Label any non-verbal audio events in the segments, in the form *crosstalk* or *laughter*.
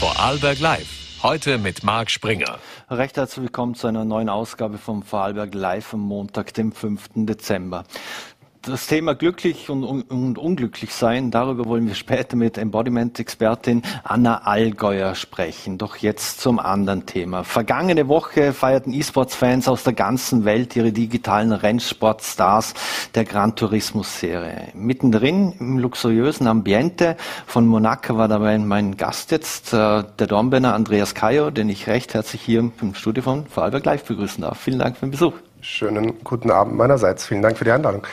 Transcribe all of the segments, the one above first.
Vorarlberg Live. Heute mit Marc Springer. Recht herzlich willkommen zu einer neuen Ausgabe vom Vorarlberg Live am Montag, dem 5. Dezember das Thema glücklich und, und, und, unglücklich sein, darüber wollen wir später mit Embodiment-Expertin Anna Allgäuer sprechen. Doch jetzt zum anderen Thema. Vergangene Woche feierten E-Sports-Fans aus der ganzen Welt ihre digitalen Rennsportstars der Gran Turismo-Serie. Mittendrin im luxuriösen Ambiente von Monaco war dabei mein Gast jetzt, äh, der Dornbirner Andreas Kajo, den ich recht herzlich hier im Studio von Vorarlberg Live begrüßen darf. Vielen Dank für den Besuch. Schönen guten Abend meinerseits. Vielen Dank für die Einladung.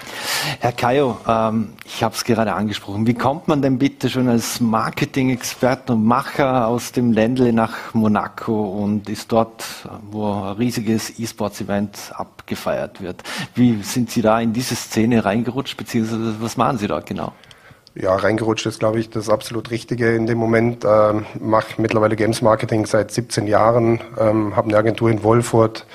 Herr Kajo, ähm, ich habe es gerade angesprochen. Wie kommt man denn bitte schon als Marketing-Experte und Macher aus dem Ländle nach Monaco und ist dort, wo ein riesiges E-Sports-Event abgefeiert wird? Wie sind Sie da in diese Szene reingerutscht, beziehungsweise was machen Sie dort genau? Ja, reingerutscht ist, glaube ich, das absolut Richtige in dem Moment. Ähm, mache mittlerweile Games Marketing seit 17 Jahren, ähm, habe eine Agentur in Wolfurt,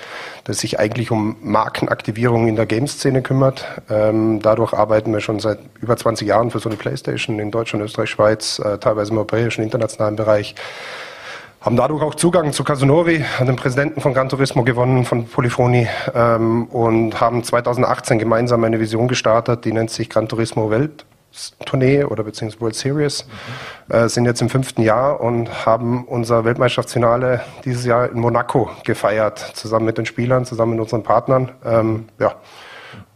das sich eigentlich um Markenaktivierung in der Games-Szene kümmert. Ähm, dadurch arbeiten wir schon seit über 20 Jahren für so eine Playstation in Deutschland, Österreich, Schweiz, äh, teilweise im europäischen, internationalen Bereich haben dadurch auch Zugang zu Casunori, dem Präsidenten von Gran Turismo gewonnen, von Polyphony, ähm, und haben 2018 gemeinsam eine Vision gestartet, die nennt sich Gran Turismo Welt. Tournee oder beziehungsweise World Series, mhm. äh, sind jetzt im fünften Jahr und haben unser Weltmeisterschaftsfinale dieses Jahr in Monaco gefeiert, zusammen mit den Spielern, zusammen mit unseren Partnern. Ähm, ja.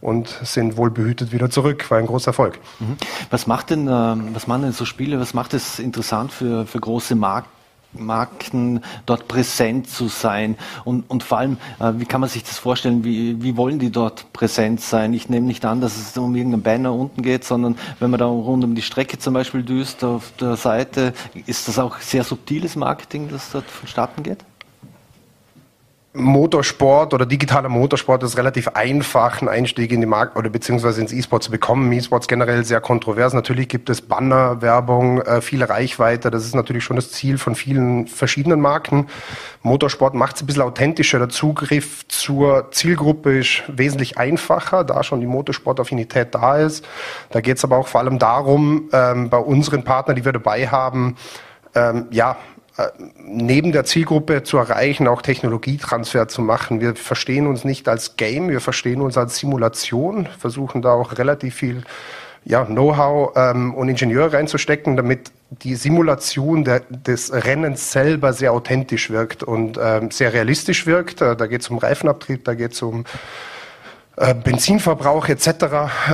Und sind wohl behütet wieder zurück. War ein großer Erfolg. Mhm. Was macht denn, ähm, was machen denn so Spiele, was macht es interessant für, für große Marken? Marken dort präsent zu sein? Und, und vor allem, äh, wie kann man sich das vorstellen? Wie, wie wollen die dort präsent sein? Ich nehme nicht an, dass es um irgendeinen Banner unten geht, sondern wenn man da rund um die Strecke zum Beispiel düst auf der Seite, ist das auch sehr subtiles Marketing, das dort vonstatten geht? Motorsport oder digitaler Motorsport ist relativ einfach, einen Einstieg in die Markt oder beziehungsweise ins E-Sport zu bekommen. E-Sports generell sehr kontrovers. Natürlich gibt es Banner, Werbung, äh, viele Reichweite. Das ist natürlich schon das Ziel von vielen verschiedenen Marken. Motorsport macht es ein bisschen authentischer. Der Zugriff zur Zielgruppe ist wesentlich einfacher, da schon die Motorsportaffinität da ist. Da geht es aber auch vor allem darum, ähm, bei unseren Partnern, die wir dabei haben, ähm, ja, neben der Zielgruppe zu erreichen, auch Technologietransfer zu machen. Wir verstehen uns nicht als Game, wir verstehen uns als Simulation, versuchen da auch relativ viel ja, Know-how ähm, und Ingenieur reinzustecken, damit die Simulation der, des Rennens selber sehr authentisch wirkt und ähm, sehr realistisch wirkt. Äh, da geht es um Reifenabtrieb, da geht es um äh, Benzinverbrauch etc.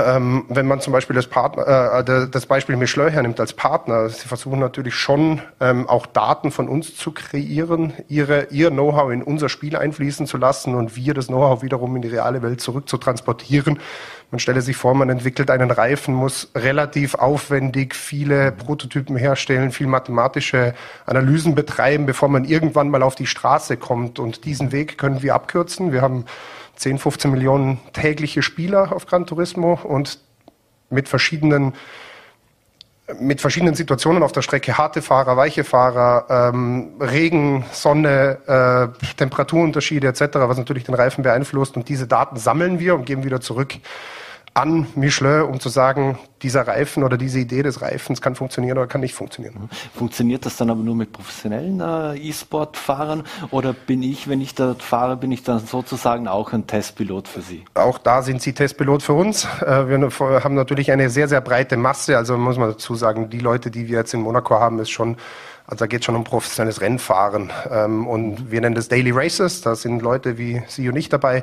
Ähm, wenn man zum Beispiel das, Partner, äh, das Beispiel Michelin hernimmt als Partner, sie versuchen natürlich schon ähm, auch Daten von uns zu kreieren, ihre, ihr Know-how in unser Spiel einfließen zu lassen und wir das Know-how wiederum in die reale Welt zurück zu transportieren. Man stelle sich vor, man entwickelt einen Reifen, muss relativ aufwendig viele Prototypen herstellen, viel mathematische Analysen betreiben, bevor man irgendwann mal auf die Straße kommt. Und diesen Weg können wir abkürzen. Wir haben 10, 15 Millionen tägliche Spieler auf Gran Turismo und mit verschiedenen mit verschiedenen Situationen auf der Strecke, harte Fahrer, weiche Fahrer, ähm, Regen, Sonne, äh, Temperaturunterschiede etc., was natürlich den Reifen beeinflusst. Und diese Daten sammeln wir und geben wieder zurück an Michelin, um zu sagen, dieser Reifen oder diese Idee des Reifens kann funktionieren oder kann nicht funktionieren. Mhm. Funktioniert das dann aber nur mit professionellen äh, E-Sport-Fahrern oder bin ich, wenn ich dort fahre, bin ich dann sozusagen auch ein Testpilot für Sie? Auch da sind Sie Testpilot für uns. Äh, wir haben natürlich eine sehr, sehr breite Masse. Also muss man dazu sagen, die Leute, die wir jetzt in Monaco haben, ist schon also da geht es schon um professionelles Rennfahren. Ähm, und wir nennen das Daily Races. Da sind Leute wie Sie und ich dabei.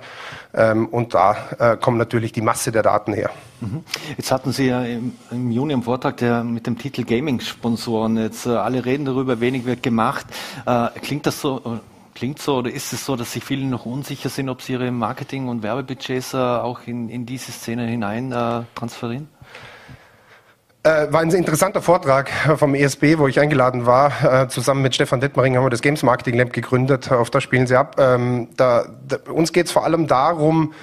Ähm, und da äh, kommt natürlich die Masse der Daten her. Mhm. Jetzt hatten Sie ja im, im Juni im Vortrag der, mit dem Titel Gaming-Sponsoren. Jetzt äh, alle reden darüber, wenig wird gemacht. Äh, klingt das so? Äh, klingt so oder ist es so, dass sich viele noch unsicher sind, ob sie ihre Marketing- und Werbebudgets äh, auch in, in diese Szene hinein äh, transferieren? Äh, war ein interessanter Vortrag vom ESB, wo ich eingeladen war. Äh, zusammen mit Stefan Detmering haben wir das Games Marketing Lab gegründet. Auf das spielen sie ab. Ähm, da, da, uns geht es vor allem darum,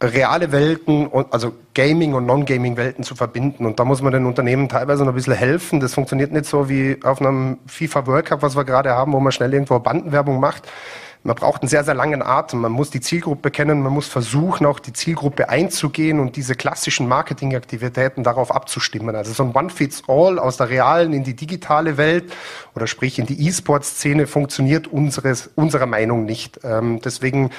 reale Welten, und, also Gaming- und Non-Gaming-Welten zu verbinden. Und da muss man den Unternehmen teilweise noch ein bisschen helfen. Das funktioniert nicht so wie auf einem FIFA World Cup, was wir gerade haben, wo man schnell irgendwo Bandenwerbung macht man braucht einen sehr, sehr langen Atem. Man muss die Zielgruppe kennen, man muss versuchen, auch die Zielgruppe einzugehen und diese klassischen Marketingaktivitäten darauf abzustimmen. Also so ein One-Fits-All aus der realen in die digitale Welt oder sprich in die E-Sport-Szene funktioniert unseres, unserer Meinung nicht. Ähm, deswegen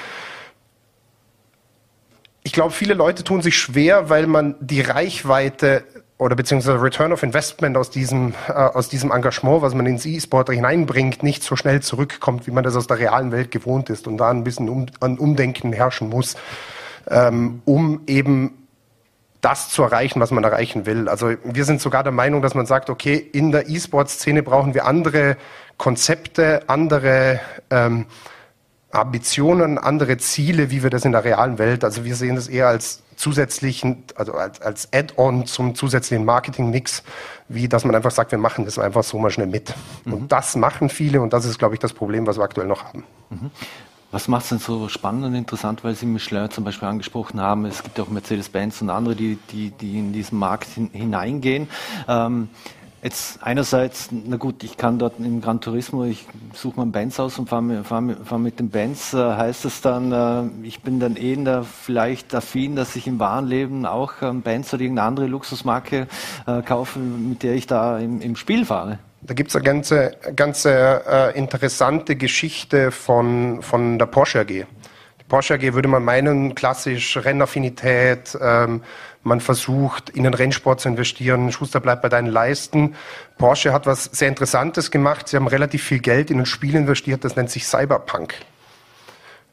ich glaube, viele Leute tun sich schwer, weil man die Reichweite oder beziehungsweise Return of Investment aus diesem, äh, aus diesem Engagement, was man ins E-Sport hineinbringt, nicht so schnell zurückkommt, wie man das aus der realen Welt gewohnt ist und da ein bisschen um, an Umdenken herrschen muss, ähm, um eben das zu erreichen, was man erreichen will. Also wir sind sogar der Meinung, dass man sagt, okay, in der E-Sport-Szene brauchen wir andere Konzepte, andere ähm, Ambitionen, andere Ziele, wie wir das in der realen Welt, also wir sehen das eher als zusätzlichen, also als, als Add-on zum zusätzlichen Marketing-Mix, wie dass man einfach sagt, wir machen das einfach so mal schnell mit. Mhm. Und das machen viele und das ist, glaube ich, das Problem, was wir aktuell noch haben. Mhm. Was macht es denn so spannend und interessant, weil Sie Michelin zum Beispiel angesprochen haben? Es gibt auch Mercedes-Benz und andere, die, die, die in diesen Markt hineingehen. Ähm, Jetzt einerseits, na gut, ich kann dort im Gran Turismo, ich suche mal Benz aus und fahre fahr, fahr mit dem Benz. Äh, heißt es dann, äh, ich bin dann eh in der, vielleicht affin, dass ich im wahren Leben auch einen Benz oder irgendeine andere Luxusmarke äh, kaufe, mit der ich da im, im Spiel fahre? Da gibt es eine ganze, ganze äh, interessante Geschichte von, von der Porsche AG. Die Porsche AG würde man meinen, klassisch Rennaffinität, ähm, man versucht, in den Rennsport zu investieren. Schuster bleibt bei deinen Leisten. Porsche hat was sehr Interessantes gemacht. Sie haben relativ viel Geld in ein Spiel investiert, das nennt sich Cyberpunk.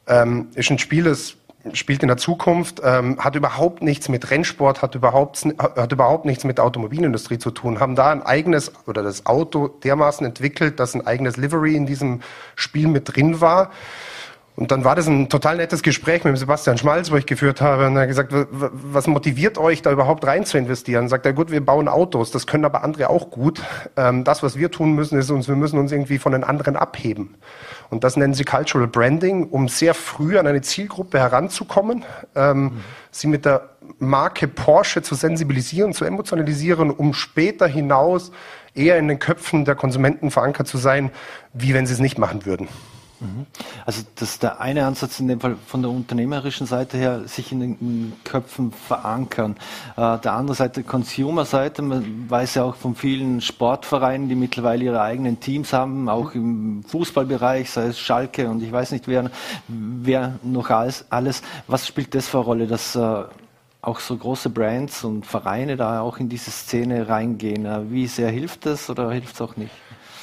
Ähm, ist ein Spiel, das spielt in der Zukunft, ähm, hat überhaupt nichts mit Rennsport, hat überhaupt, hat überhaupt nichts mit der Automobilindustrie zu tun, haben da ein eigenes oder das Auto dermaßen entwickelt, dass ein eigenes Livery in diesem Spiel mit drin war. Und dann war das ein total nettes Gespräch mit Sebastian Schmalz, wo ich geführt habe. Und er hat gesagt, was motiviert euch, da überhaupt rein zu investieren? Sagt er, gut, wir bauen Autos, das können aber andere auch gut. Ähm, das, was wir tun müssen, ist uns, wir müssen uns irgendwie von den anderen abheben. Und das nennen sie Cultural Branding, um sehr früh an eine Zielgruppe heranzukommen, mhm. sie mit der Marke Porsche zu sensibilisieren, zu emotionalisieren, um später hinaus eher in den Köpfen der Konsumenten verankert zu sein, wie wenn sie es nicht machen würden. Mhm. Also das ist der eine Ansatz in dem Fall von der unternehmerischen Seite her, sich in den Köpfen verankern. Äh, der andere Seite, Consumer-Seite, man weiß ja auch von vielen Sportvereinen, die mittlerweile ihre eigenen Teams haben, auch im Fußballbereich, sei es Schalke und ich weiß nicht wer, wer noch alles, alles. Was spielt das für eine Rolle, dass äh, auch so große Brands und Vereine da auch in diese Szene reingehen? Äh, wie sehr hilft das oder hilft es auch nicht?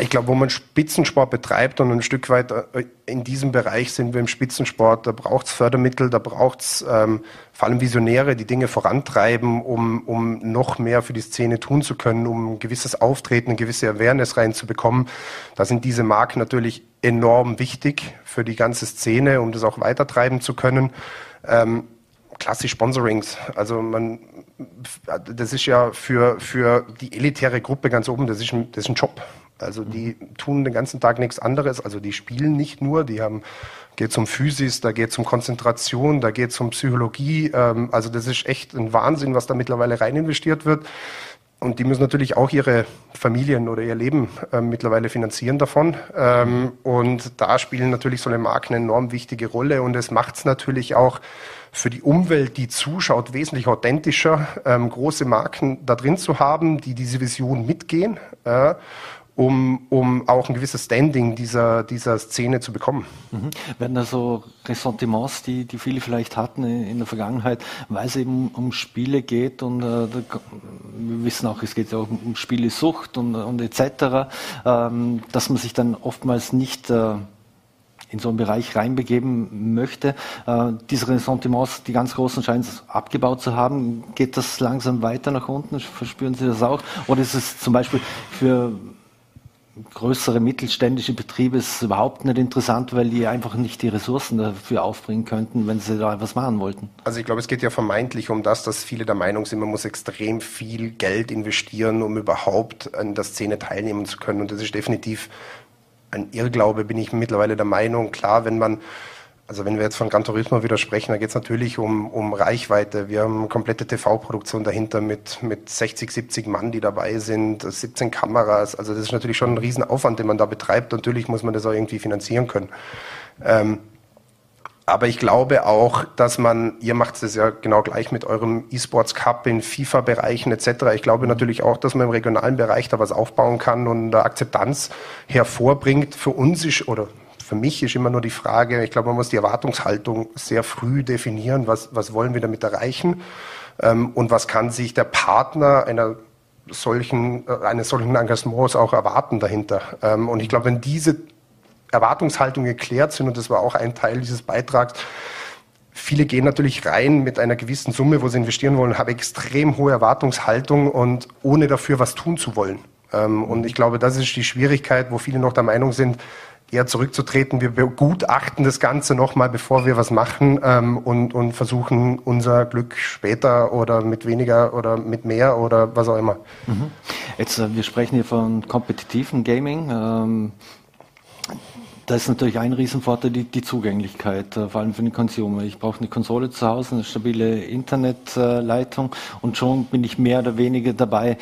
Ich glaube, wo man Spitzensport betreibt und ein Stück weit äh, in diesem Bereich sind wir im Spitzensport, da braucht es Fördermittel, da braucht es ähm, vor allem Visionäre, die Dinge vorantreiben, um, um noch mehr für die Szene tun zu können, um ein gewisses Auftreten, eine gewisse Awareness reinzubekommen. Da sind diese Marken natürlich enorm wichtig für die ganze Szene, um das auch weitertreiben zu können. Ähm, klassisch Sponsorings. Also man, das ist ja für, für die elitäre Gruppe ganz oben, das ist ein, das ist ein Job. Also die tun den ganzen Tag nichts anderes. Also die spielen nicht nur, die haben geht um Physis, da geht es um Konzentration, da geht es um Psychologie. Ähm, also das ist echt ein Wahnsinn, was da mittlerweile rein investiert wird. Und die müssen natürlich auch ihre Familien oder ihr Leben äh, mittlerweile finanzieren davon. Ähm, und da spielen natürlich so eine Marken eine enorm wichtige Rolle. Und es macht es natürlich auch für die Umwelt, die zuschaut, wesentlich authentischer, ähm, große Marken da drin zu haben, die diese Vision mitgehen. Äh, um, um auch ein gewisses Standing dieser, dieser Szene zu bekommen. Mhm. Werden da so Ressentiments, die, die viele vielleicht hatten in der Vergangenheit, weil es eben um Spiele geht und äh, wir wissen auch, es geht ja auch um Spielesucht und, und etc., ähm, dass man sich dann oftmals nicht äh, in so einen Bereich reinbegeben möchte. Äh, diese Ressentiments, die ganz großen, scheinen es abgebaut zu haben. Geht das langsam weiter nach unten? Verspüren Sie das auch? Oder ist es zum Beispiel für größere mittelständische Betriebe ist überhaupt nicht interessant, weil die einfach nicht die Ressourcen dafür aufbringen könnten, wenn sie da etwas machen wollten. Also ich glaube, es geht ja vermeintlich um das, dass viele der Meinung sind, man muss extrem viel Geld investieren, um überhaupt an der Szene teilnehmen zu können. Und das ist definitiv ein Irrglaube, bin ich mittlerweile der Meinung. Klar, wenn man also wenn wir jetzt von Gran Turismo wieder sprechen, da geht es natürlich um, um Reichweite. Wir haben komplette TV-Produktion dahinter mit, mit 60, 70 Mann, die dabei sind, 17 Kameras. Also das ist natürlich schon ein Riesenaufwand, den man da betreibt. Natürlich muss man das auch irgendwie finanzieren können. Ähm, aber ich glaube auch, dass man, ihr macht es ja genau gleich mit eurem E-Sports Cup in FIFA-Bereichen etc. Ich glaube natürlich auch, dass man im regionalen Bereich da was aufbauen kann und Akzeptanz hervorbringt. Für uns ist, oder für mich ist immer nur die Frage, ich glaube, man muss die Erwartungshaltung sehr früh definieren, was, was wollen wir damit erreichen ähm, und was kann sich der Partner einer solchen, äh, eines solchen Engagements auch erwarten dahinter. Ähm, und ich glaube, wenn diese Erwartungshaltungen geklärt sind, und das war auch ein Teil dieses Beitrags, Viele gehen natürlich rein mit einer gewissen Summe, wo sie investieren wollen, haben extrem hohe Erwartungshaltung und ohne dafür was tun zu wollen. Ähm, und ich glaube, das ist die Schwierigkeit, wo viele noch der Meinung sind, eher zurückzutreten. Wir begutachten das Ganze nochmal, bevor wir was machen ähm, und, und versuchen unser Glück später oder mit weniger oder mit mehr oder was auch immer. Mhm. Jetzt, äh, wir sprechen hier von kompetitiven Gaming. Ähm, da ist natürlich ein Riesenvorteil die, die Zugänglichkeit, äh, vor allem für den Consumer. Ich brauche eine Konsole zu Hause, eine stabile Internetleitung und schon bin ich mehr oder weniger dabei.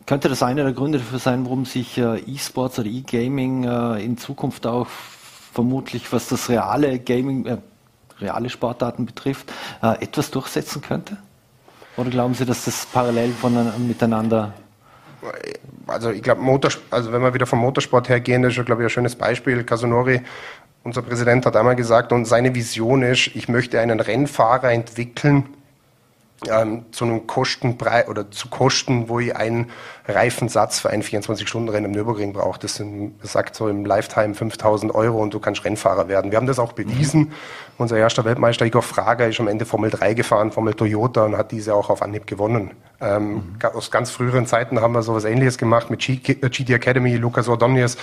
Äh, könnte das einer der Gründe dafür sein, warum sich E-Sports oder E-Gaming in Zukunft auch vermutlich, was das reale Gaming, äh, reale Sportarten betrifft, äh, etwas durchsetzen könnte? Oder glauben Sie, dass das parallel von, miteinander also ich glaube, also wenn wir wieder vom Motorsport hergehen, das ist, glaube ich, ein schönes Beispiel. Casanori, unser Präsident, hat einmal gesagt, und seine Vision ist, ich möchte einen Rennfahrer entwickeln, ähm, zu einem Kostenpreis oder zu Kosten, wo ich einen Reifensatz für ein 24-Stunden-Rennen im Nürburgring brauche. Das, sind, das sagt so im Lifetime 5000 Euro und du kannst Rennfahrer werden. Wir haben das auch bewiesen. Mhm. Unser erster Weltmeister Igor Frager ist am Ende Formel 3 gefahren, Formel Toyota und hat diese auch auf Anhieb gewonnen. Ähm, mhm. Aus ganz früheren Zeiten haben wir sowas ähnliches gemacht mit GT Academy, Lukas Ordonez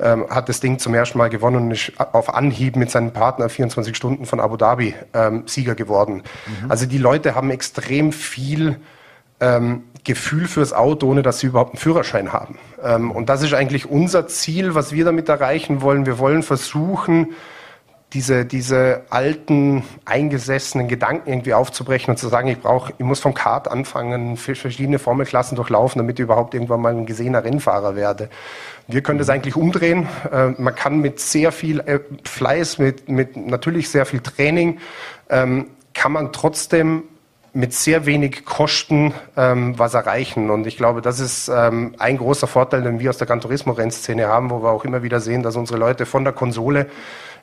ähm, hat das Ding zum ersten Mal gewonnen und ist auf Anhieb mit seinem Partner 24 Stunden von Abu Dhabi ähm, Sieger geworden. Mhm. Also die Leute haben extrem viel ähm, Gefühl fürs Auto, ohne dass sie überhaupt einen Führerschein haben. Ähm, und das ist eigentlich unser Ziel, was wir damit erreichen wollen. Wir wollen versuchen, diese, diese alten, eingesessenen Gedanken irgendwie aufzubrechen und zu sagen, ich brauche, ich muss vom Kart anfangen, verschiedene Formelklassen durchlaufen, damit ich überhaupt irgendwann mal ein gesehener Rennfahrer werde. Wir können das eigentlich umdrehen. Äh, man kann mit sehr viel äh, Fleiß, mit, mit natürlich sehr viel Training, ähm, kann man trotzdem mit sehr wenig Kosten ähm, was erreichen. Und ich glaube, das ist ähm, ein großer Vorteil, den wir aus der Gran Turismo-Rennszene haben, wo wir auch immer wieder sehen, dass unsere Leute von der Konsole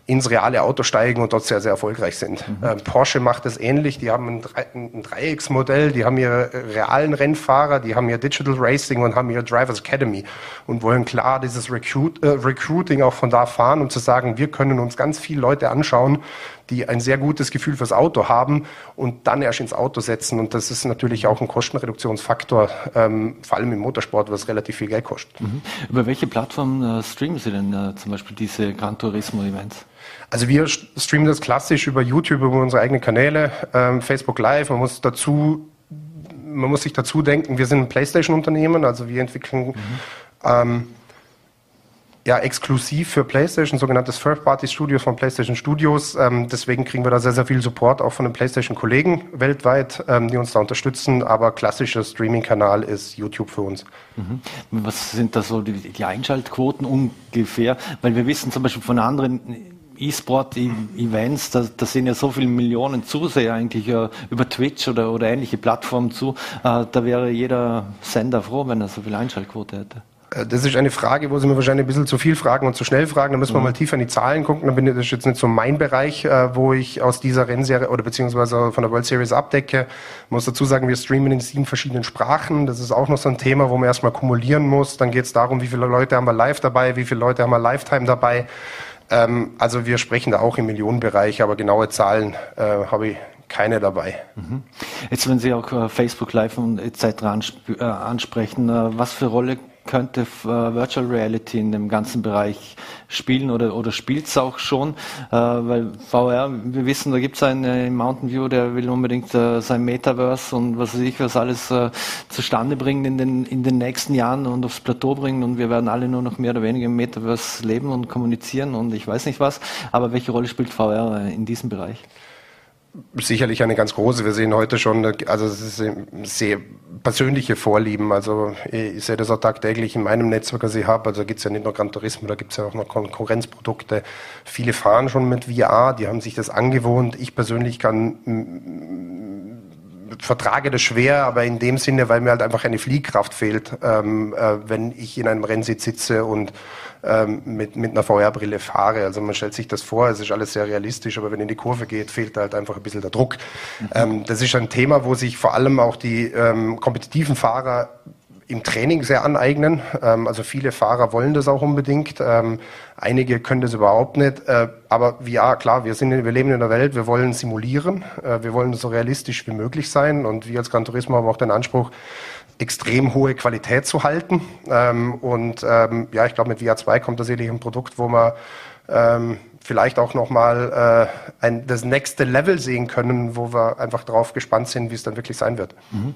ins reale Auto steigen und dort sehr, sehr erfolgreich sind. Mhm. Ähm, Porsche macht es ähnlich. Die haben ein, Dre ein Dreiecksmodell, die haben ihre realen Rennfahrer, die haben ihr Digital Racing und haben ihre Drivers Academy und wollen klar dieses Recruit, äh, Recruiting auch von da fahren, um zu sagen, wir können uns ganz viele Leute anschauen, die ein sehr gutes Gefühl fürs Auto haben und dann erst ins Auto setzen. Und das ist natürlich auch ein Kostenreduktionsfaktor, ähm, vor allem im Motorsport, was relativ viel Geld kostet. Mhm. Über welche Plattform äh, streamen Sie denn äh, zum Beispiel diese Gran Turismo-Events? Also wir streamen das klassisch über YouTube, über unsere eigenen Kanäle, ähm, Facebook Live. Man muss dazu, man muss sich dazu denken, wir sind ein PlayStation-Unternehmen, also wir entwickeln mhm. ähm, ja, exklusiv für PlayStation, sogenanntes First-Party-Studio von PlayStation Studios. Ähm, deswegen kriegen wir da sehr, sehr viel Support auch von den PlayStation-Kollegen weltweit, ähm, die uns da unterstützen. Aber klassischer Streaming-Kanal ist YouTube für uns. Mhm. Was sind da so die, die Einschaltquoten ungefähr? Weil wir wissen zum Beispiel von anderen E-Sport-Events, da, da sind ja so viele Millionen Zuseher eigentlich äh, über Twitch oder, oder ähnliche Plattformen zu. Äh, da wäre jeder Sender froh, wenn er so viel Einschaltquote hätte. Äh, das ist eine Frage, wo Sie mir wahrscheinlich ein bisschen zu viel fragen und zu schnell fragen. Da müssen wir mhm. mal tiefer in die Zahlen gucken. Da bin ich, das ist jetzt nicht so mein Bereich, äh, wo ich aus dieser Rennserie oder beziehungsweise von der World Series abdecke. Ich muss dazu sagen, wir streamen in sieben verschiedenen Sprachen. Das ist auch noch so ein Thema, wo man erstmal kumulieren muss. Dann geht es darum, wie viele Leute haben wir live dabei, wie viele Leute haben wir Lifetime dabei. Ähm, also wir sprechen da auch im Millionenbereich, aber genaue Zahlen äh, habe ich keine dabei. Mhm. Jetzt, wenn Sie auch Facebook Live und etc. ansprechen, was für Rolle könnte äh, Virtual Reality in dem ganzen Bereich spielen oder, oder spielt es auch schon, äh, weil VR, wir wissen, da gibt es einen äh, Mountain View, der will unbedingt sein Metaverse und was weiß ich, was alles zustande bringen in den, in den nächsten Jahren und aufs Plateau bringen und wir werden alle nur noch mehr oder weniger im Metaverse leben und kommunizieren und ich weiß nicht was, aber welche Rolle spielt VR in diesem Bereich? Sicherlich eine ganz große. Wir sehen heute schon, also es ist sehr persönliche Vorlieben. Also ich sehe das auch tagtäglich in meinem Netzwerk, das ich habe. Also gibt es ja nicht nur Gran Turismo, da gibt es ja auch noch Konkurrenzprodukte. Viele fahren schon mit VR, die haben sich das angewohnt. Ich persönlich kann vertrage das schwer, aber in dem Sinne, weil mir halt einfach eine Fliehkraft fehlt, ähm, äh, wenn ich in einem Rennsitz sitze und ähm, mit, mit einer VR-Brille fahre. Also man stellt sich das vor, es ist alles sehr realistisch, aber wenn in die Kurve geht, fehlt halt einfach ein bisschen der Druck. Mhm. Ähm, das ist ein Thema, wo sich vor allem auch die ähm, kompetitiven Fahrer im Training sehr aneignen. Ähm, also viele Fahrer wollen das auch unbedingt. Ähm, einige können das überhaupt nicht. Äh, aber ja, klar, wir, sind, wir leben in einer Welt, wir wollen simulieren, äh, wir wollen so realistisch wie möglich sein. Und wir als Gran Turismo haben auch den Anspruch, extrem hohe Qualität zu halten. Ähm, und ähm, ja, ich glaube, mit VR 2 kommt tatsächlich ein Produkt, wo man ähm, vielleicht auch nochmal äh, ein, das nächste Level sehen können, wo wir einfach darauf gespannt sind, wie es dann wirklich sein wird. Mhm.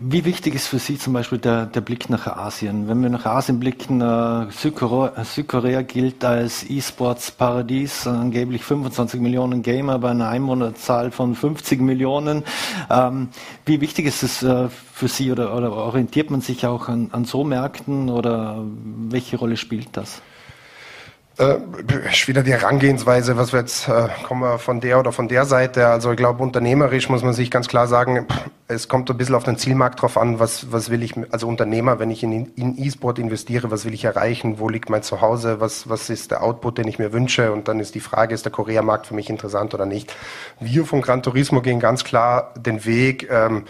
Wie wichtig ist für Sie zum Beispiel der, der Blick nach Asien? Wenn wir nach Asien blicken, äh, Südkorea, Südkorea, gilt als E-Sports-Paradies, angeblich 25 Millionen Gamer bei einer Einwohnerzahl von 50 Millionen. Ähm, wie wichtig ist es äh, für Sie oder, oder, orientiert man sich auch an, an so Märkten oder welche Rolle spielt das? Äh, wieder die Herangehensweise, was wir jetzt äh, kommen wir von der oder von der Seite. Also ich glaube, unternehmerisch muss man sich ganz klar sagen, es kommt ein bisschen auf den Zielmarkt drauf an, was, was will ich, also Unternehmer, wenn ich in, in E-Sport investiere, was will ich erreichen, wo liegt mein Zuhause, was, was ist der Output, den ich mir wünsche und dann ist die Frage, ist der Korea-Markt für mich interessant oder nicht. Wir von Gran Turismo gehen ganz klar den Weg, ähm,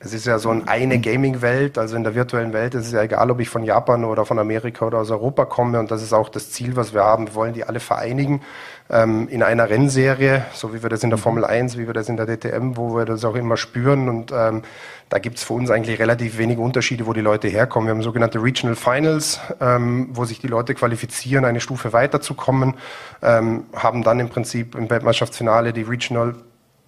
es ist ja so eine Gaming-Welt, also in der virtuellen Welt ist es ja egal, ob ich von Japan oder von Amerika oder aus Europa komme und das ist auch das Ziel, was wir haben. Wir wollen die alle vereinigen ähm, in einer Rennserie, so wie wir das in der Formel 1, wie wir das in der DTM, wo wir das auch immer spüren und ähm, da gibt's für uns eigentlich relativ wenige Unterschiede, wo die Leute herkommen. Wir haben sogenannte Regional Finals, ähm, wo sich die Leute qualifizieren, eine Stufe weiterzukommen, ähm, haben dann im Prinzip im Weltmeisterschaftsfinale die Regional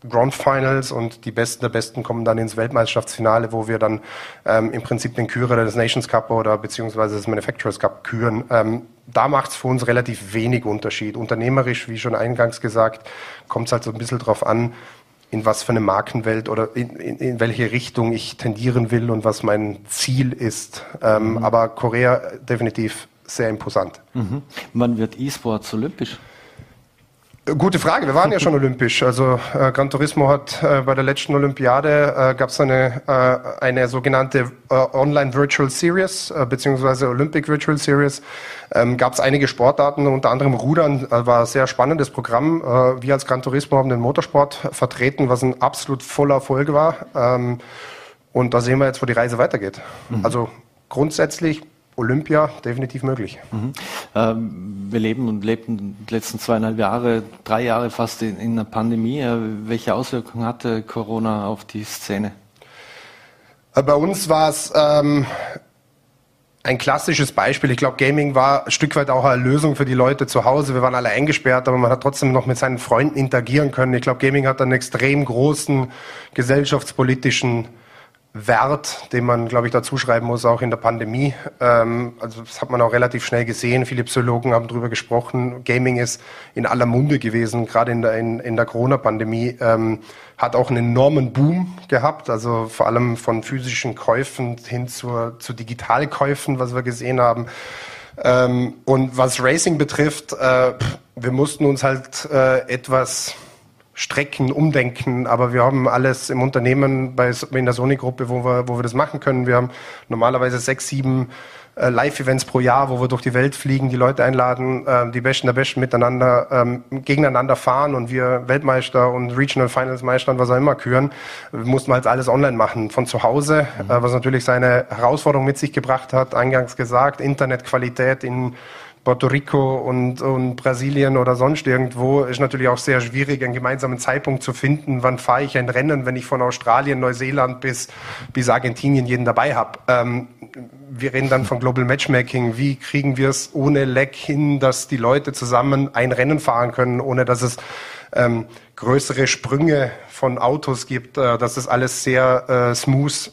Grand Finals und die Besten der Besten kommen dann ins Weltmeisterschaftsfinale, wo wir dann ähm, im Prinzip den Kürer des Nations Cup oder beziehungsweise des Manufacturers Cup küren. Ähm, da macht es für uns relativ wenig Unterschied. Unternehmerisch, wie schon eingangs gesagt, kommt es halt so ein bisschen drauf an, in was für eine Markenwelt oder in, in, in welche Richtung ich tendieren will und was mein Ziel ist. Ähm, mhm. Aber Korea definitiv sehr imposant. Mhm. Wann wird E-Sports olympisch? Gute Frage. Wir waren ja schon olympisch. Also äh, Gran Turismo hat äh, bei der letzten Olympiade äh, gab es eine äh, eine sogenannte äh, Online Virtual Series äh, beziehungsweise Olympic Virtual Series. Ähm, gab es einige Sportarten, unter anderem Rudern äh, war ein sehr spannendes Programm. Wir als Gran Turismo haben den Motorsport vertreten, was ein absolut voller Erfolg war. Ähm, und da sehen wir jetzt, wo die Reise weitergeht. Mhm. Also grundsätzlich Olympia definitiv möglich. Mhm. Ähm, wir leben und lebten die letzten zweieinhalb Jahre, drei Jahre fast in, in einer Pandemie. Äh, welche Auswirkungen hatte Corona auf die Szene? Äh, bei uns war es ähm, ein klassisches Beispiel. Ich glaube, Gaming war ein Stück weit auch eine Lösung für die Leute zu Hause. Wir waren alle eingesperrt, aber man hat trotzdem noch mit seinen Freunden interagieren können. Ich glaube, Gaming hat einen extrem großen gesellschaftspolitischen Wert, den man, glaube ich, dazu schreiben muss, auch in der Pandemie. Ähm, also das hat man auch relativ schnell gesehen. Viele Psychologen haben darüber gesprochen. Gaming ist in aller Munde gewesen, gerade in der, in, in der Corona-Pandemie. Ähm, hat auch einen enormen Boom gehabt, also vor allem von physischen Käufen hin zur, zu Digitalkäufen, was wir gesehen haben. Ähm, und was Racing betrifft, äh, wir mussten uns halt äh, etwas Strecken, Umdenken, aber wir haben alles im Unternehmen bei, in der Sony-Gruppe, wo wir, wo wir das machen können. Wir haben normalerweise sechs, sieben äh, Live-Events pro Jahr, wo wir durch die Welt fliegen, die Leute einladen, äh, die Besten der Besten miteinander, ähm, gegeneinander fahren und wir Weltmeister und Regional Finals Meister und was auch immer küren. Wir mussten halt alles online machen, von zu Hause, mhm. äh, was natürlich seine Herausforderung mit sich gebracht hat, eingangs gesagt, Internetqualität in Puerto Rico und, und Brasilien oder sonst irgendwo ist natürlich auch sehr schwierig, einen gemeinsamen Zeitpunkt zu finden. Wann fahre ich ein Rennen, wenn ich von Australien, Neuseeland bis, bis Argentinien jeden dabei habe? Ähm, wir reden dann von Global Matchmaking. Wie kriegen wir es ohne Leck hin, dass die Leute zusammen ein Rennen fahren können, ohne dass es ähm, größere Sprünge von Autos gibt, äh, dass das alles sehr äh, smooth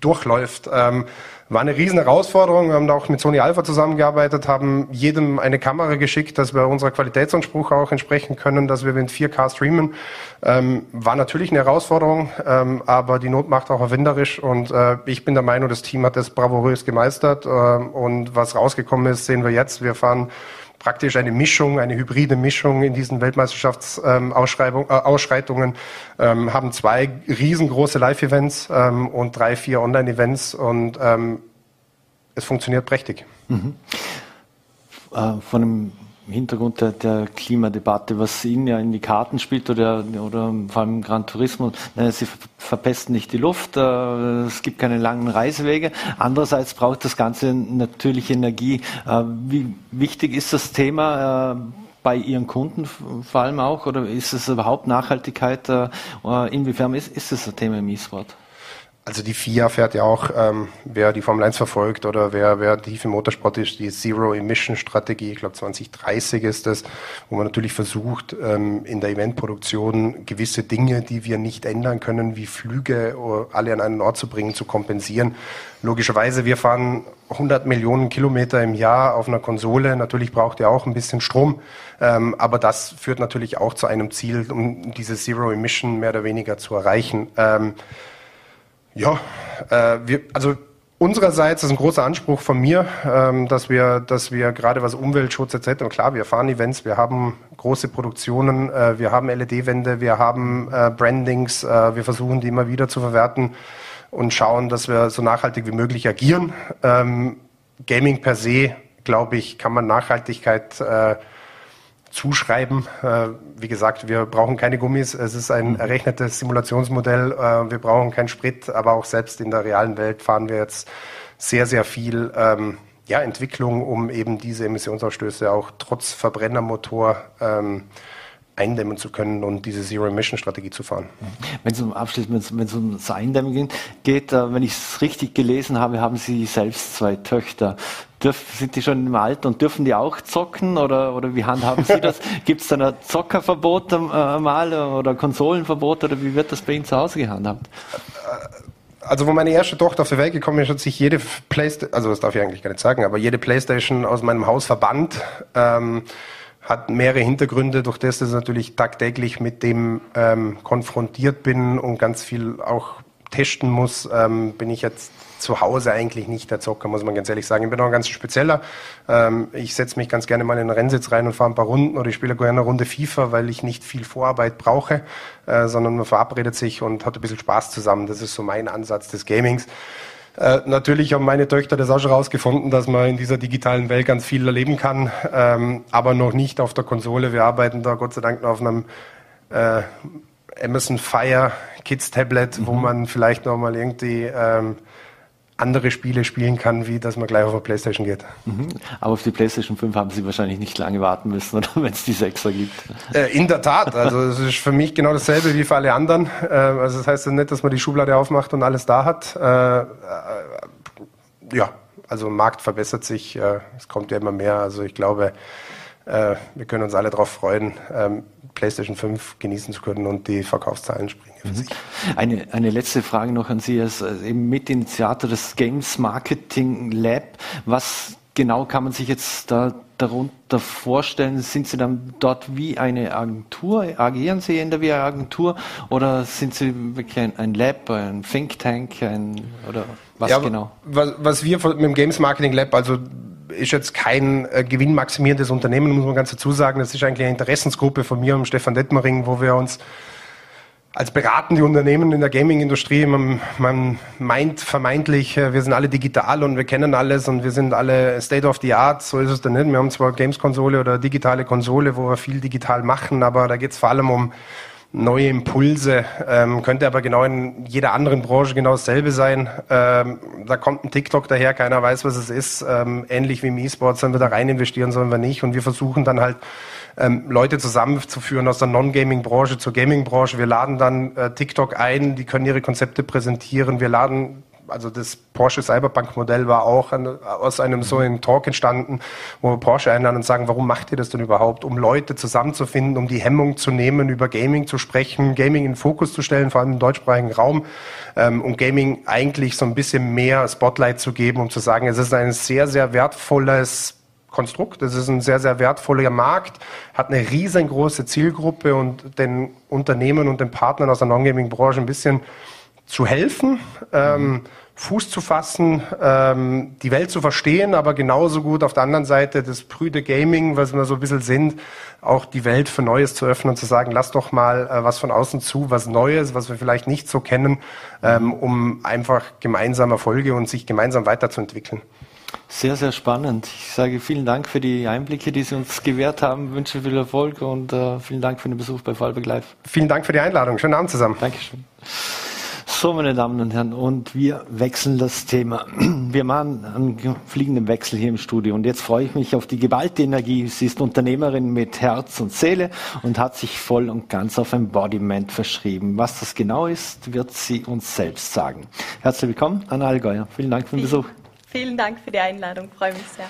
durchläuft. Ähm, War eine riesen Herausforderung. Wir haben da auch mit Sony Alpha zusammengearbeitet, haben jedem eine Kamera geschickt, dass wir unserer Qualitätsanspruch auch entsprechen können, dass wir mit 4K streamen. Ähm, war natürlich eine Herausforderung, ähm, aber die Not macht auch erfinderisch und äh, ich bin der Meinung, das Team hat das bravourös gemeistert äh, und was rausgekommen ist, sehen wir jetzt. Wir fahren praktisch eine Mischung, eine hybride Mischung in diesen Weltmeisterschaftsausschreitungen, ähm, ähm, haben zwei riesengroße Live-Events ähm, und drei, vier Online-Events und ähm, es funktioniert prächtig. Mhm. Äh, von einem Hintergrund der, der, Klimadebatte, was Ihnen ja in die Karten spielt oder, oder vor allem Gran Turismo, Sie verpesten nicht die Luft, äh, es gibt keine langen Reisewege. Andererseits braucht das Ganze natürlich Energie. Äh, wie wichtig ist das Thema? Äh, bei Ihren Kunden vor allem auch oder ist es überhaupt Nachhaltigkeit? Inwiefern ist, ist das ein Thema im E-Sport? Also die FIA fährt ja auch, ähm, wer die Formel 1 verfolgt oder wer, wer tief im Motorsport ist, die Zero-Emission-Strategie, ich glaube 2030 ist das, wo man natürlich versucht, ähm, in der Eventproduktion gewisse Dinge, die wir nicht ändern können, wie Flüge alle an einen Ort zu bringen, zu kompensieren. Logischerweise, wir fahren 100 Millionen Kilometer im Jahr auf einer Konsole. Natürlich braucht ihr auch ein bisschen Strom, ähm, aber das führt natürlich auch zu einem Ziel, um diese Zero-Emission mehr oder weniger zu erreichen. Ähm, ja, äh, wir, also unsererseits ist ein großer Anspruch von mir, ähm, dass wir, dass wir gerade was Umweltschutz etc. Klar, wir fahren Events, wir haben große Produktionen, äh, wir haben LED-Wände, wir haben äh, Brandings, äh, wir versuchen die immer wieder zu verwerten und schauen, dass wir so nachhaltig wie möglich agieren. Ähm, Gaming per se, glaube ich, kann man Nachhaltigkeit zuschreiben. Äh, wie gesagt, wir brauchen keine Gummis. Es ist ein mhm. errechnetes Simulationsmodell. Äh, wir brauchen keinen Sprit, aber auch selbst in der realen Welt fahren wir jetzt sehr, sehr viel ähm, ja, Entwicklung, um eben diese Emissionsausstöße auch trotz Verbrennermotor ähm, eindämmen zu können und diese Zero-Emission-Strategie zu fahren. Wenn es um Abschluss, wenn es um das Eindämmen geht, äh, wenn ich es richtig gelesen habe, haben Sie selbst zwei Töchter. Dürf, sind die schon im Alter und dürfen die auch zocken oder, oder wie handhaben Sie das? *laughs* Gibt es da ein Zockerverbot äh, mal oder Konsolenverbot oder wie wird das bei Ihnen zu Hause gehandhabt? Also wo meine erste Tochter auf die Welt gekommen ist, hat sich jede Playstation, also das darf ich eigentlich gar nicht sagen, aber jede Playstation aus meinem Haus verbannt. Ähm, hat mehrere Hintergründe, durch das ich natürlich tagtäglich mit dem ähm, konfrontiert bin und ganz viel auch testen muss, ähm, bin ich jetzt zu Hause eigentlich nicht der Zocker, muss man ganz ehrlich sagen. Ich bin auch ein ganz spezieller. Ähm, ich setze mich ganz gerne mal in den Rennsitz rein und fahre ein paar Runden oder ich spiele gerne eine Runde FIFA, weil ich nicht viel Vorarbeit brauche, äh, sondern man verabredet sich und hat ein bisschen Spaß zusammen. Das ist so mein Ansatz des Gamings. Äh, natürlich haben meine Töchter das auch schon rausgefunden, dass man in dieser digitalen Welt ganz viel erleben kann, ähm, aber noch nicht auf der Konsole. Wir arbeiten da Gott sei Dank noch auf einem äh, Amazon Fire Kids Tablet, mhm. wo man vielleicht noch mal irgendwie ähm, andere Spiele spielen kann, wie dass man gleich auf eine Playstation geht. Mhm. Aber auf die Playstation 5 haben Sie wahrscheinlich nicht lange warten müssen, *laughs* oder wenn es die 6er gibt. Äh, in der Tat, also es ist für mich genau dasselbe wie für alle anderen. Äh, also das heißt ja nicht, dass man die Schublade aufmacht und alles da hat. Äh, äh ja, also der Markt verbessert sich, äh, es kommt ja immer mehr. Also ich glaube, äh, wir können uns alle darauf freuen, ähm, PlayStation 5 genießen zu können und die Verkaufszahlen springen. Mhm. Eine, eine letzte Frage noch an Sie als eben Mitinitiator des Games Marketing Lab. Was genau kann man sich jetzt da darunter vorstellen? Sind Sie dann dort wie eine Agentur? Agieren Sie in der wie eine Agentur oder sind Sie wirklich ein, ein Lab, ein Think Tank ein, oder was ja, genau? Was, was wir mit dem Games Marketing Lab, also ist jetzt kein äh, gewinnmaximierendes Unternehmen, muss man ganz dazu sagen. Das ist eigentlich eine Interessensgruppe von mir und Stefan Detmering, wo wir uns als beratende Unternehmen in der Gaming-Industrie, man, man, meint vermeintlich, äh, wir sind alle digital und wir kennen alles und wir sind alle State of the Art, so ist es dann nicht. Wir haben zwar Games-Konsole oder digitale Konsole, wo wir viel digital machen, aber da geht es vor allem um neue Impulse, ähm, könnte aber genau in jeder anderen Branche genau dasselbe sein. Ähm, da kommt ein TikTok daher, keiner weiß, was es ist. Ähm, ähnlich wie im E-Sport, sollen wir da rein investieren, sollen wir nicht. Und wir versuchen dann halt ähm, Leute zusammenzuführen aus der Non-Gaming-Branche zur Gaming-Branche. Wir laden dann äh, TikTok ein, die können ihre Konzepte präsentieren. Wir laden also das Porsche Cyberpunk Modell war auch an, aus einem so einem Talk entstanden, wo Porsche einladen und sagen, warum macht ihr das denn überhaupt? Um Leute zusammenzufinden, um die Hemmung zu nehmen, über Gaming zu sprechen, Gaming in den Fokus zu stellen, vor allem im deutschsprachigen Raum, ähm, um Gaming eigentlich so ein bisschen mehr Spotlight zu geben, um zu sagen, es ist ein sehr, sehr wertvolles Konstrukt. Es ist ein sehr, sehr wertvoller Markt, hat eine riesengroße Zielgruppe und den Unternehmen und den Partnern aus der Non-Gaming-Branche ein bisschen zu helfen, ähm, Fuß zu fassen, ähm, die Welt zu verstehen, aber genauso gut auf der anderen Seite das prüde Gaming, was wir so ein bisschen sind, auch die Welt für Neues zu öffnen und zu sagen, lass doch mal äh, was von außen zu, was Neues, was wir vielleicht nicht so kennen, ähm, um einfach gemeinsam Erfolge und sich gemeinsam weiterzuentwickeln. Sehr, sehr spannend. Ich sage vielen Dank für die Einblicke, die Sie uns gewährt haben. wünsche viel Erfolg und äh, vielen Dank für den Besuch bei Fallberg Live. Vielen Dank für die Einladung. Schönen Abend zusammen. Dankeschön. So, meine Damen und Herren, und wir wechseln das Thema. *clears throat* Wir machen einen fliegenden Wechsel hier im Studio. Und jetzt freue ich mich auf die geballte Energie. Sie ist Unternehmerin mit Herz und Seele und hat sich voll und ganz auf Embodiment verschrieben. Was das genau ist, wird sie uns selbst sagen. Herzlich willkommen, Anna Allgäuer. Vielen Dank für den Besuch. Vielen Dank für die Einladung, freue mich sehr.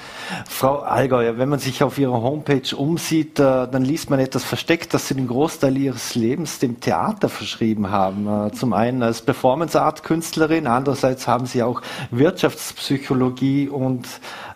Frau Allgäuer, wenn man sich auf Ihrer Homepage umsieht, äh, dann liest man etwas versteckt, dass Sie den Großteil Ihres Lebens dem Theater verschrieben haben. Äh, zum einen als Performance-Art-Künstlerin, andererseits haben Sie auch Wirtschaftspsychologie und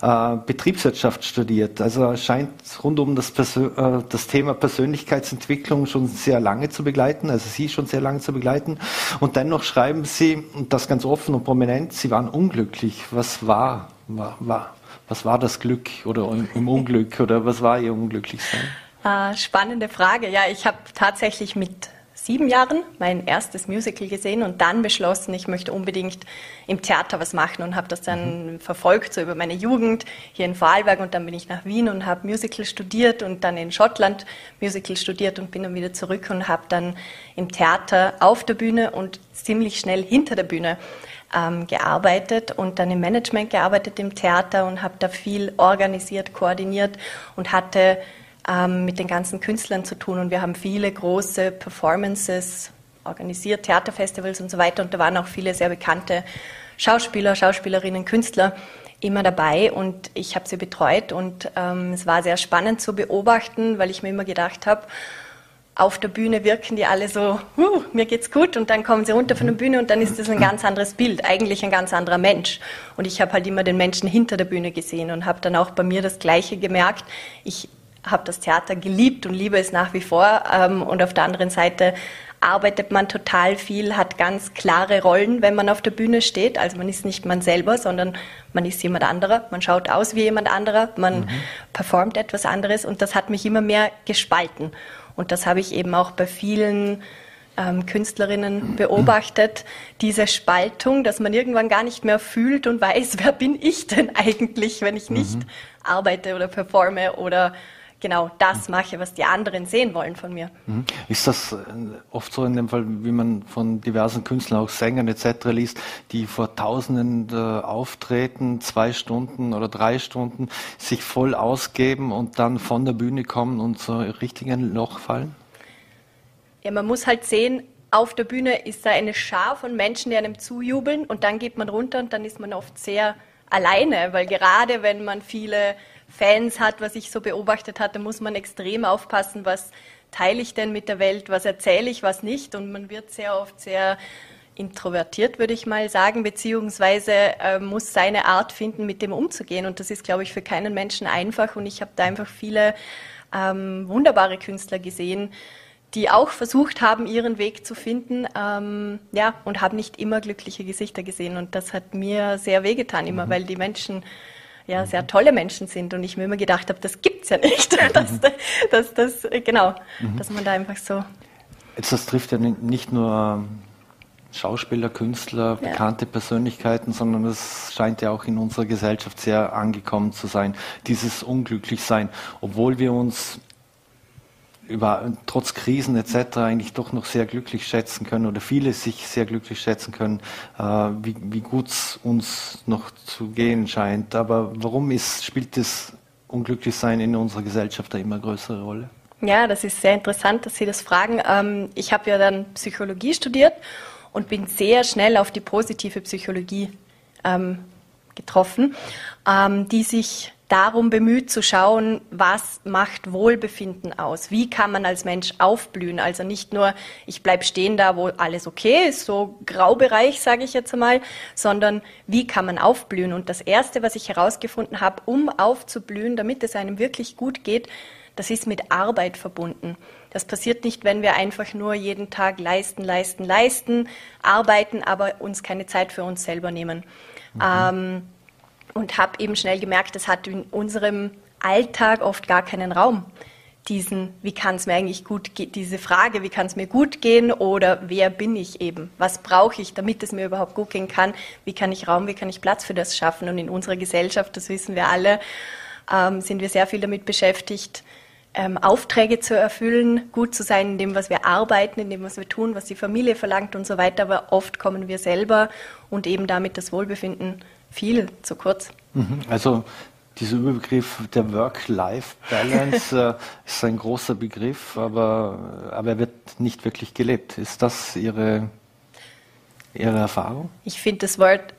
äh, Betriebswirtschaft studiert. Also scheint rund um das, das Thema Persönlichkeitsentwicklung schon sehr lange zu begleiten, also Sie schon sehr lange zu begleiten. Und dennoch schreiben Sie, und das ganz offen und prominent, Sie waren unglücklich. Was war war, war, war, was war das Glück oder im Unglück oder was war Ihr Unglücklichsein? Äh, spannende Frage. Ja, ich habe tatsächlich mit sieben Jahren mein erstes Musical gesehen und dann beschlossen, ich möchte unbedingt im Theater was machen und habe das dann mhm. verfolgt, so über meine Jugend hier in Vorarlberg und dann bin ich nach Wien und habe Musical studiert und dann in Schottland Musical studiert und bin dann wieder zurück und habe dann im Theater auf der Bühne und ziemlich schnell hinter der Bühne ähm, gearbeitet und dann im Management gearbeitet im Theater und habe da viel organisiert, koordiniert und hatte ähm, mit den ganzen Künstlern zu tun. Und wir haben viele große Performances organisiert, Theaterfestivals und so weiter. Und da waren auch viele sehr bekannte Schauspieler, Schauspielerinnen, Künstler immer dabei und ich habe sie betreut und ähm, es war sehr spannend zu beobachten, weil ich mir immer gedacht habe, auf der Bühne wirken die alle so, huh, mir geht's gut und dann kommen sie runter von der Bühne und dann ist das ein ganz anderes Bild, eigentlich ein ganz anderer Mensch. Und ich habe halt immer den Menschen hinter der Bühne gesehen und habe dann auch bei mir das Gleiche gemerkt. Ich habe das Theater geliebt und liebe es nach wie vor ähm, und auf der anderen Seite arbeitet man total viel, hat ganz klare Rollen, wenn man auf der Bühne steht. Also man ist nicht man selber, sondern man ist jemand anderer. Man schaut aus wie jemand anderer, man mhm. performt etwas anderes und das hat mich immer mehr gespalten. Und das habe ich eben auch bei vielen ähm, Künstlerinnen beobachtet, diese Spaltung, dass man irgendwann gar nicht mehr fühlt und weiß, *laughs* wer bin ich denn eigentlich, wenn ich nicht mhm. arbeite oder performe oder genau das mache, was die anderen sehen wollen von mir. Mhm. Ist das äh, oft so in dem Fall, wie man von diversen Künstlern, auch Sängern etc. liest, die vor Tausenden äh, auftreten, zwei Stunden oder drei Stunden, sich voll ausgeben und dann von der Bühne kommen und so richtig in ein Loch fallen? Ja, man muss halt sehen, auf der Bühne ist da eine Schar von Menschen, die einem zujubeln und dann geht man runter und dann ist man oft sehr alleine, weil gerade wenn man viele Fans hat, was ich so beobachtet hatte, muss man extrem aufpassen, was teile ich denn mit der Welt, was erzähle ich, was nicht. Und man wird sehr oft sehr introvertiert, würde ich mal sagen, beziehungsweise äh, muss seine Art finden, mit dem umzugehen. Und das ist, glaube ich, für keinen Menschen einfach. Und ich habe da einfach viele ähm, wunderbare Künstler gesehen, die auch versucht haben, ihren Weg zu finden, ähm, ja, und haben nicht immer glückliche Gesichter gesehen. Und das hat mir sehr wehgetan, immer, mhm. weil die Menschen ja sehr tolle Menschen sind und ich mir immer gedacht habe, das gibt's ja nicht, *laughs* dass, dass, dass, genau, mhm. dass man da einfach so. Jetzt das trifft ja nicht nur Schauspieler, Künstler, ja. bekannte Persönlichkeiten, sondern es scheint ja auch in unserer Gesellschaft sehr angekommen zu sein, dieses Unglücklichsein, obwohl wir uns über, trotz Krisen etc. eigentlich doch noch sehr glücklich schätzen können oder viele sich sehr glücklich schätzen können, äh, wie, wie gut es uns noch zu gehen scheint. Aber warum ist, spielt das Unglücklichsein in unserer Gesellschaft eine immer größere Rolle? Ja, das ist sehr interessant, dass Sie das fragen. Ähm, ich habe ja dann Psychologie studiert und bin sehr schnell auf die positive Psychologie ähm, getroffen, ähm, die sich darum bemüht zu schauen, was macht Wohlbefinden aus? Wie kann man als Mensch aufblühen? Also nicht nur, ich bleibe stehen da, wo alles okay ist, so Graubereich, sage ich jetzt einmal, sondern wie kann man aufblühen? Und das Erste, was ich herausgefunden habe, um aufzublühen, damit es einem wirklich gut geht, das ist mit Arbeit verbunden. Das passiert nicht, wenn wir einfach nur jeden Tag leisten, leisten, leisten, arbeiten, aber uns keine Zeit für uns selber nehmen. Mhm. Ähm, und habe eben schnell gemerkt, das hat in unserem Alltag oft gar keinen Raum. Diesen, wie kann es mir eigentlich gut gehen, diese Frage, wie kann es mir gut gehen oder wer bin ich eben? Was brauche ich, damit es mir überhaupt gut gehen kann? Wie kann ich Raum, wie kann ich Platz für das schaffen? Und in unserer Gesellschaft, das wissen wir alle, ähm, sind wir sehr viel damit beschäftigt, ähm, Aufträge zu erfüllen, gut zu sein in dem, was wir arbeiten, in dem, was wir tun, was die Familie verlangt und so weiter. Aber oft kommen wir selber und eben damit das Wohlbefinden viel zu kurz. Mhm. Also dieser Überbegriff der Work-Life-Balance *laughs* äh, ist ein großer Begriff, aber, aber er wird nicht wirklich gelebt. Ist das Ihre, Ihre Erfahrung? Ich finde das Wort,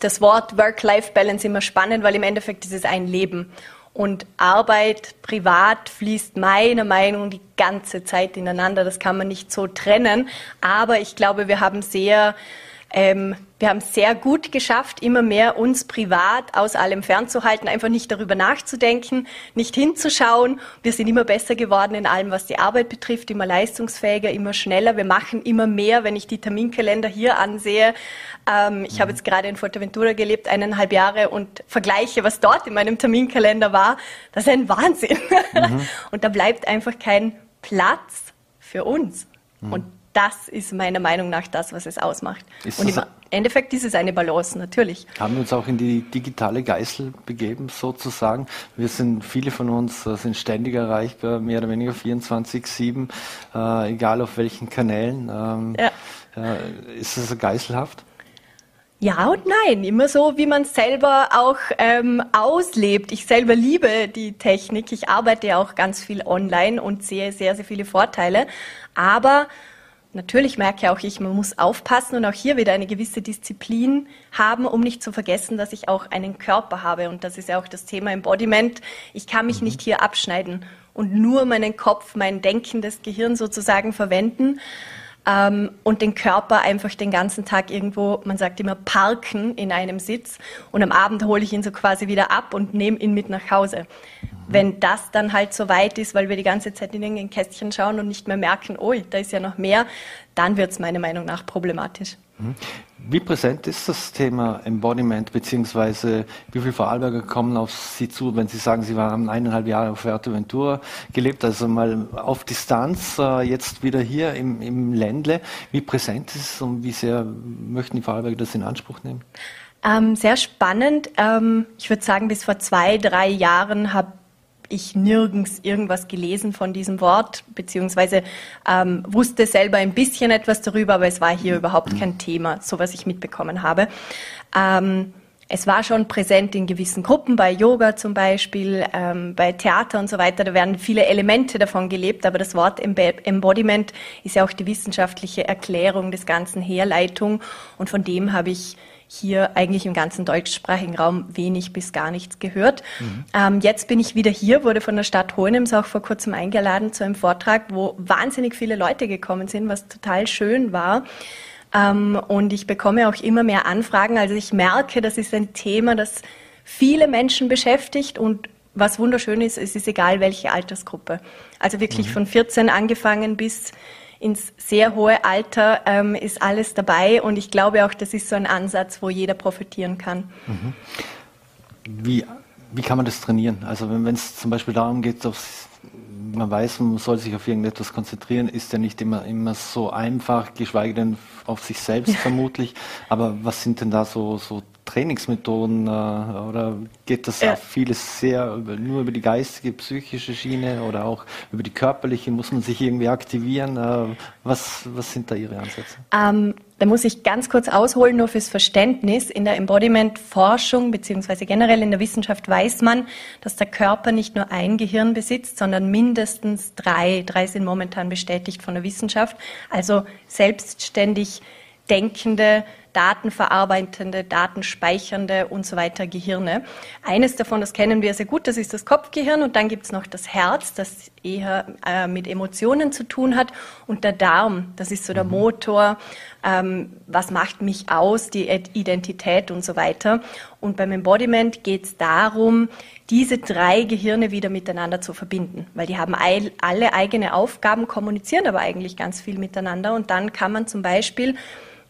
das Wort Work-Life-Balance immer spannend, weil im Endeffekt ist es ein Leben. Und Arbeit, privat fließt meiner Meinung nach die ganze Zeit ineinander. Das kann man nicht so trennen. Aber ich glaube, wir haben sehr ähm, wir haben es sehr gut geschafft, immer mehr uns privat aus allem fernzuhalten, einfach nicht darüber nachzudenken, nicht hinzuschauen. Wir sind immer besser geworden in allem, was die Arbeit betrifft, immer leistungsfähiger, immer schneller. Wir machen immer mehr, wenn ich die Terminkalender hier ansehe. Ähm, ich mhm. habe jetzt gerade in Fuerteventura gelebt, eineinhalb Jahre und vergleiche, was dort in meinem Terminkalender war. Das ist ein Wahnsinn. Mhm. *laughs* und da bleibt einfach kein Platz für uns. Mhm. Und das ist meiner Meinung nach das, was es ausmacht. Ist und im Endeffekt ist es eine Balance, natürlich. Haben wir uns auch in die digitale Geißel begeben, sozusagen. Wir sind, viele von uns äh, sind ständig erreichbar, mehr oder weniger 24-7, äh, egal auf welchen Kanälen. Ähm, ja. äh, ist das geißelhaft? Ja und nein, immer so, wie man es selber auch ähm, auslebt. Ich selber liebe die Technik. Ich arbeite ja auch ganz viel online und sehe sehr, sehr viele Vorteile. Aber Natürlich merke auch ich, man muss aufpassen und auch hier wieder eine gewisse Disziplin haben, um nicht zu vergessen, dass ich auch einen Körper habe. Und das ist ja auch das Thema Embodiment. Ich kann mich mhm. nicht hier abschneiden und nur meinen Kopf, mein denkendes Gehirn sozusagen verwenden ähm, und den Körper einfach den ganzen Tag irgendwo, man sagt immer, parken in einem Sitz. Und am Abend hole ich ihn so quasi wieder ab und nehme ihn mit nach Hause. Wenn das dann halt so weit ist, weil wir die ganze Zeit in den Kästchen schauen und nicht mehr merken, oh, da ist ja noch mehr, dann wird es meiner Meinung nach problematisch. Mhm. Wie präsent ist das Thema Embodiment, beziehungsweise wie viele Vorarlberger kommen auf Sie zu, wenn Sie sagen, Sie waren eineinhalb Jahre auf Fuerteventura gelebt, also mal auf Distanz, äh, jetzt wieder hier im, im Ländle. Wie präsent ist es und wie sehr möchten die Vorarlberger das in Anspruch nehmen? Ähm, sehr spannend. Ähm, ich würde sagen, bis vor zwei, drei Jahren habe ich nirgends irgendwas gelesen von diesem Wort, beziehungsweise ähm, wusste selber ein bisschen etwas darüber, aber es war hier überhaupt kein Thema, so was ich mitbekommen habe. Ähm, es war schon präsent in gewissen Gruppen, bei Yoga zum Beispiel, ähm, bei Theater und so weiter. Da werden viele Elemente davon gelebt, aber das Wort Embodiment ist ja auch die wissenschaftliche Erklärung des Ganzen, Herleitung. Und von dem habe ich hier eigentlich im ganzen deutschsprachigen Raum wenig bis gar nichts gehört. Mhm. Ähm, jetzt bin ich wieder hier, wurde von der Stadt Hohenems auch vor kurzem eingeladen zu einem Vortrag, wo wahnsinnig viele Leute gekommen sind, was total schön war. Ähm, und ich bekomme auch immer mehr Anfragen. Also ich merke, das ist ein Thema, das viele Menschen beschäftigt und was wunderschön ist, es ist egal welche Altersgruppe. Also wirklich mhm. von 14 angefangen bis ins sehr hohe Alter ähm, ist alles dabei und ich glaube auch, das ist so ein Ansatz, wo jeder profitieren kann. Mhm. Wie, wie kann man das trainieren? Also wenn es zum Beispiel darum geht, aufs, man weiß, man soll sich auf irgendetwas konzentrieren, ist ja nicht immer, immer so einfach, geschweige denn auf sich selbst *laughs* vermutlich. Aber was sind denn da so, so Trainingsmethoden äh, oder geht das ja. vieles sehr über, nur über die geistige, psychische Schiene oder auch über die körperliche? Muss man sich irgendwie aktivieren? Äh, was, was sind da Ihre Ansätze? Ähm, da muss ich ganz kurz ausholen, nur fürs Verständnis. In der Embodiment-Forschung beziehungsweise generell in der Wissenschaft weiß man, dass der Körper nicht nur ein Gehirn besitzt, sondern mindestens drei. Drei sind momentan bestätigt von der Wissenschaft. Also selbstständig denkende, datenverarbeitende, datenspeichernde und so weiter Gehirne. Eines davon, das kennen wir sehr gut, das ist das Kopfgehirn und dann gibt es noch das Herz, das eher äh, mit Emotionen zu tun hat und der Darm, das ist so der mhm. Motor, ähm, was macht mich aus, die Identität und so weiter. Und beim Embodiment geht es darum, diese drei Gehirne wieder miteinander zu verbinden, weil die haben alle eigene Aufgaben, kommunizieren aber eigentlich ganz viel miteinander und dann kann man zum Beispiel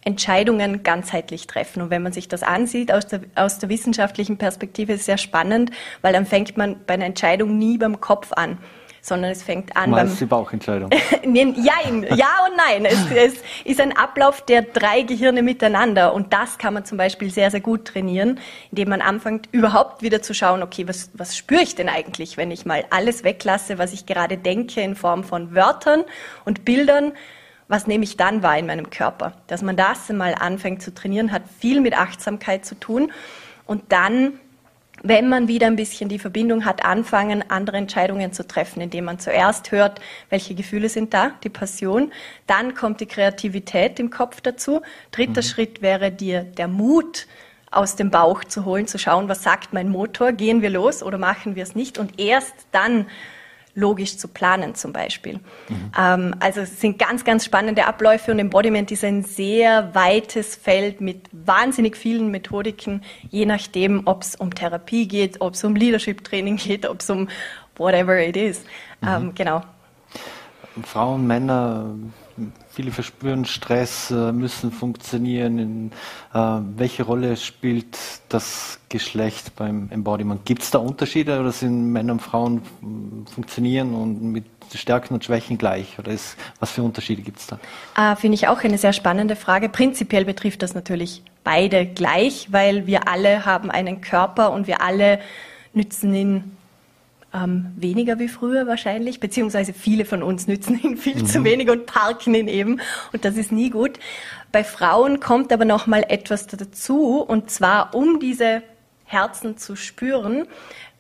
Entscheidungen ganzheitlich treffen. Und wenn man sich das ansieht aus der, aus der wissenschaftlichen Perspektive, ist es sehr spannend, weil dann fängt man bei einer Entscheidung nie beim Kopf an, sondern es fängt an beim... die Bauchentscheidung. *laughs* Nein, ja und nein. Es, es, ist ein Ablauf der drei Gehirne miteinander und das kann man zum Beispiel sehr, sehr gut trainieren, indem man anfängt, überhaupt wieder zu schauen, okay, was, was spüre ich denn eigentlich, wenn ich mal alles weglasse, was ich gerade denke in Form von Wörtern und Bildern was nehme ich dann wahr in meinem Körper? Dass man das mal anfängt zu trainieren, hat viel mit Achtsamkeit zu tun. Und dann, wenn man wieder ein bisschen die Verbindung hat, anfangen, andere Entscheidungen zu treffen, indem man zuerst hört, welche Gefühle sind da, die Passion. Dann kommt die Kreativität im Kopf dazu. Dritter mhm. Schritt wäre dir der Mut, aus dem Bauch zu holen, zu schauen, was sagt mein Motor, gehen wir los oder machen wir es nicht und erst dann logisch zu planen zum Beispiel. Mhm. Ähm, also es sind ganz, ganz spannende Abläufe und Embodiment ist ein sehr weites Feld mit wahnsinnig vielen Methodiken, je nachdem, ob es um Therapie geht, ob es um Leadership-Training geht, ob es um whatever it is. Mhm. Ähm, genau. Frauen, Männer, viele verspüren Stress, äh, müssen funktionieren. Äh, welche Rolle spielt das Geschlecht beim Embodiment? Gibt es da Unterschiede oder sind Männer und Frauen funktionieren und mit Stärken und Schwächen gleich? Oder ist, was für Unterschiede gibt es da? Äh, Finde ich auch eine sehr spannende Frage. Prinzipiell betrifft das natürlich beide gleich, weil wir alle haben einen Körper und wir alle nützen ihn ähm, weniger wie früher wahrscheinlich, beziehungsweise viele von uns nützen ihn viel mhm. zu wenig und parken ihn eben und das ist nie gut. Bei Frauen kommt aber noch mal etwas dazu und zwar um diese Herzen zu spüren,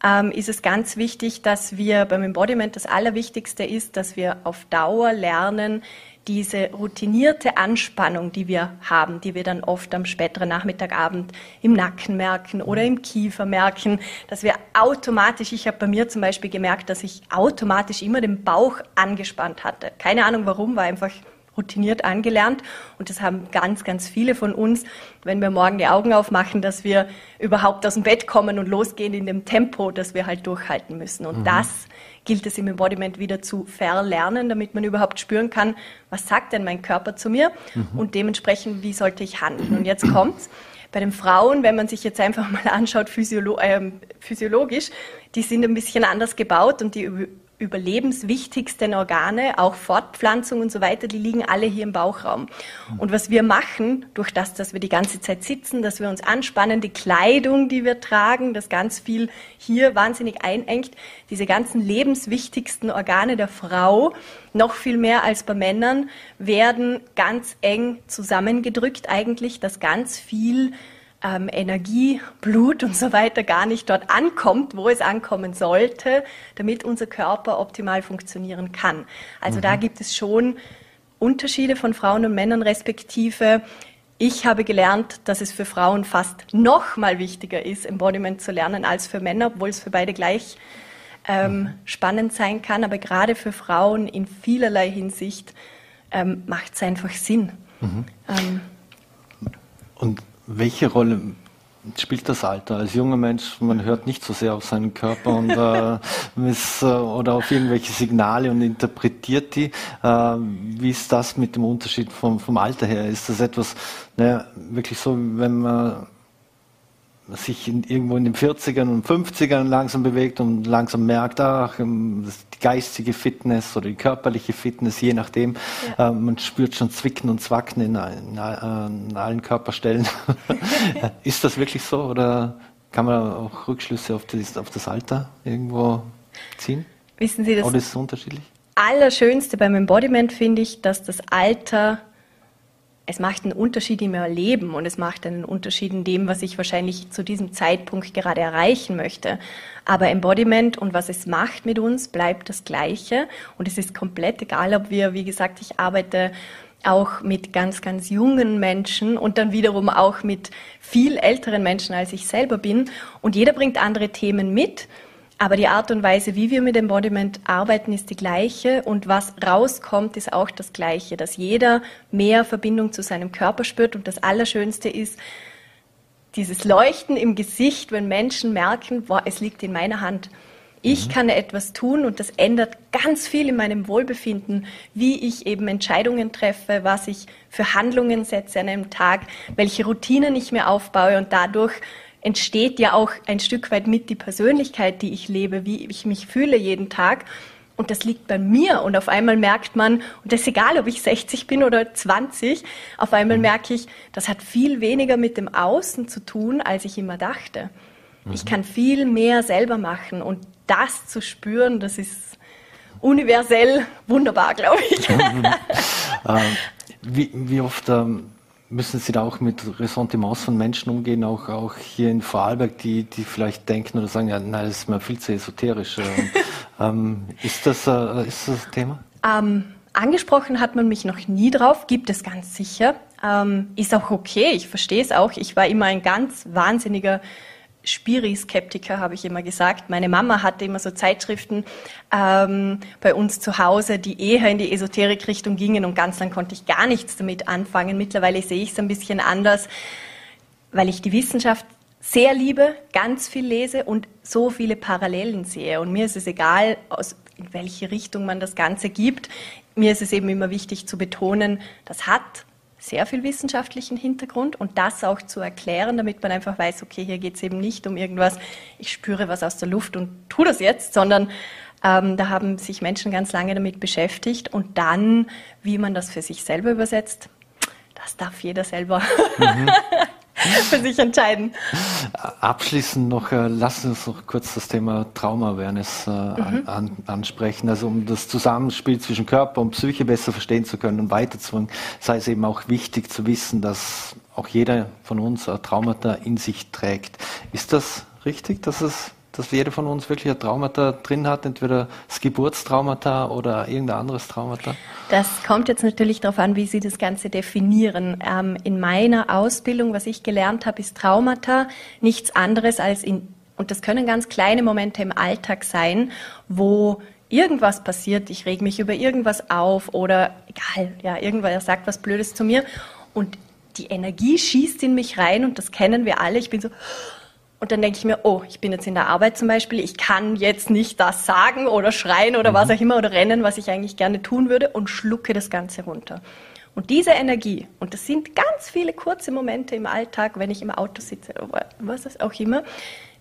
ähm, ist es ganz wichtig, dass wir beim Embodiment das Allerwichtigste ist, dass wir auf Dauer lernen, diese routinierte Anspannung, die wir haben, die wir dann oft am späteren Nachmittagabend im Nacken merken oder im Kiefer merken, dass wir automatisch, ich habe bei mir zum Beispiel gemerkt, dass ich automatisch immer den Bauch angespannt hatte. Keine Ahnung warum, war einfach routiniert angelernt. Und das haben ganz, ganz viele von uns, wenn wir morgen die Augen aufmachen, dass wir überhaupt aus dem Bett kommen und losgehen in dem Tempo, das wir halt durchhalten müssen. Und mhm. das gilt es im Embodiment wieder zu verlernen, damit man überhaupt spüren kann, was sagt denn mein Körper zu mir mhm. und dementsprechend, wie sollte ich handeln. Und jetzt kommt's. Bei den Frauen, wenn man sich jetzt einfach *laughs* mal anschaut, physiolo äh, physiologisch, die sind ein bisschen anders gebaut und die überlebenswichtigsten Organe, auch Fortpflanzung und so weiter, die liegen alle hier im Bauchraum. Und was wir machen, durch das, dass wir die ganze Zeit sitzen, dass wir uns anspannen, die Kleidung, die wir tragen, das ganz viel hier wahnsinnig einengt, diese ganzen lebenswichtigsten Organe der Frau, noch viel mehr als bei Männern, werden ganz eng zusammengedrückt eigentlich, dass ganz viel ähm, Energie, Blut und so weiter gar nicht dort ankommt, wo es ankommen sollte, damit unser Körper optimal funktionieren kann. Also mhm. da gibt es schon Unterschiede von Frauen und Männern respektive. Ich habe gelernt, dass es für Frauen fast noch mal wichtiger ist, Embodiment zu lernen als für Männer, obwohl es für beide gleich ähm, mhm. spannend sein kann. Aber gerade für Frauen in vielerlei Hinsicht ähm, macht es einfach Sinn. Mhm. Ähm, und welche Rolle spielt das Alter? Als junger Mensch, man hört nicht so sehr auf seinen Körper und, äh, *laughs* ist, äh, oder auf irgendwelche Signale und interpretiert die. Äh, wie ist das mit dem Unterschied vom, vom Alter her? Ist das etwas, naja, wirklich so, wenn man sich in, irgendwo in den 40ern und 50ern langsam bewegt und langsam merkt, ach, ähm, die geistige Fitness oder die körperliche Fitness, je nachdem, ja. äh, man spürt schon Zwicken und Zwacken in, in, in allen Körperstellen. *laughs* *laughs* ist das wirklich so oder kann man auch Rückschlüsse auf das, auf das Alter irgendwo ziehen? Wissen Sie das? Oder ist es unterschiedlich? Allerschönste beim Embodiment finde ich, dass das Alter es macht einen Unterschied in meinem Leben und es macht einen Unterschied in dem, was ich wahrscheinlich zu diesem Zeitpunkt gerade erreichen möchte. Aber Embodiment und was es macht mit uns, bleibt das Gleiche und es ist komplett egal, ob wir, wie gesagt, ich arbeite auch mit ganz, ganz jungen Menschen und dann wiederum auch mit viel älteren Menschen, als ich selber bin. Und jeder bringt andere Themen mit. Aber die Art und Weise, wie wir mit Embodiment arbeiten, ist die gleiche und was rauskommt, ist auch das gleiche, dass jeder mehr Verbindung zu seinem Körper spürt und das Allerschönste ist, dieses Leuchten im Gesicht, wenn Menschen merken, boah, es liegt in meiner Hand. Ich mhm. kann etwas tun und das ändert ganz viel in meinem Wohlbefinden, wie ich eben Entscheidungen treffe, was ich für Handlungen setze an einem Tag, welche Routinen ich mir aufbaue und dadurch entsteht ja auch ein Stück weit mit die Persönlichkeit, die ich lebe, wie ich mich fühle jeden Tag. Und das liegt bei mir. Und auf einmal merkt man, und das ist egal, ob ich 60 bin oder 20, auf einmal mhm. merke ich, das hat viel weniger mit dem Außen zu tun, als ich immer dachte. Mhm. Ich kann viel mehr selber machen. Und das zu spüren, das ist universell wunderbar, glaube ich. *laughs* ähm, wie, wie oft ähm, müssen Sie da auch mit Ressentiments von Menschen umgehen, auch, auch hier in Vorarlberg, die, die vielleicht denken oder sagen, ja, nein, das ist mir viel zu esoterisch. *laughs* Ähm, ist, das, äh, ist das Thema? Ähm, angesprochen hat man mich noch nie drauf, gibt es ganz sicher. Ähm, ist auch okay, ich verstehe es auch. Ich war immer ein ganz wahnsinniger Spiri-Skeptiker, habe ich immer gesagt. Meine Mama hatte immer so Zeitschriften ähm, bei uns zu Hause, die eher in die Esoterik-Richtung gingen und ganz lang konnte ich gar nichts damit anfangen. Mittlerweile sehe ich es ein bisschen anders, weil ich die Wissenschaft sehr liebe, ganz viel lese und so viele Parallelen sehe. Und mir ist es egal, aus in welche Richtung man das Ganze gibt. Mir ist es eben immer wichtig zu betonen, das hat sehr viel wissenschaftlichen Hintergrund und das auch zu erklären, damit man einfach weiß, okay, hier geht es eben nicht um irgendwas, ich spüre was aus der Luft und tu das jetzt, sondern ähm, da haben sich Menschen ganz lange damit beschäftigt und dann, wie man das für sich selber übersetzt, das darf jeder selber. Mhm. *laughs* *laughs* für sich entscheiden. Abschließend noch, äh, lassen Sie uns noch kurz das Thema Trauma-Awareness äh, mhm. an, ansprechen. Also um das Zusammenspiel zwischen Körper und Psyche besser verstehen zu können und weiterzubringen, sei es eben auch wichtig zu wissen, dass auch jeder von uns Traumata in sich trägt. Ist das richtig, dass es dass jeder von uns wirklich ein Traumata drin hat, entweder das Geburtstraumata oder irgendein anderes Traumata? Das kommt jetzt natürlich darauf an, wie Sie das Ganze definieren. Ähm, in meiner Ausbildung, was ich gelernt habe, ist Traumata nichts anderes als in, und das können ganz kleine Momente im Alltag sein, wo irgendwas passiert, ich reg mich über irgendwas auf oder egal, ja, irgendwer sagt was Blödes zu mir und die Energie schießt in mich rein und das kennen wir alle. Ich bin so, und dann denke ich mir, oh, ich bin jetzt in der Arbeit zum Beispiel, ich kann jetzt nicht das sagen oder schreien oder mhm. was auch immer oder rennen, was ich eigentlich gerne tun würde und schlucke das Ganze runter. Und diese Energie, und das sind ganz viele kurze Momente im Alltag, wenn ich im Auto sitze oder was auch immer,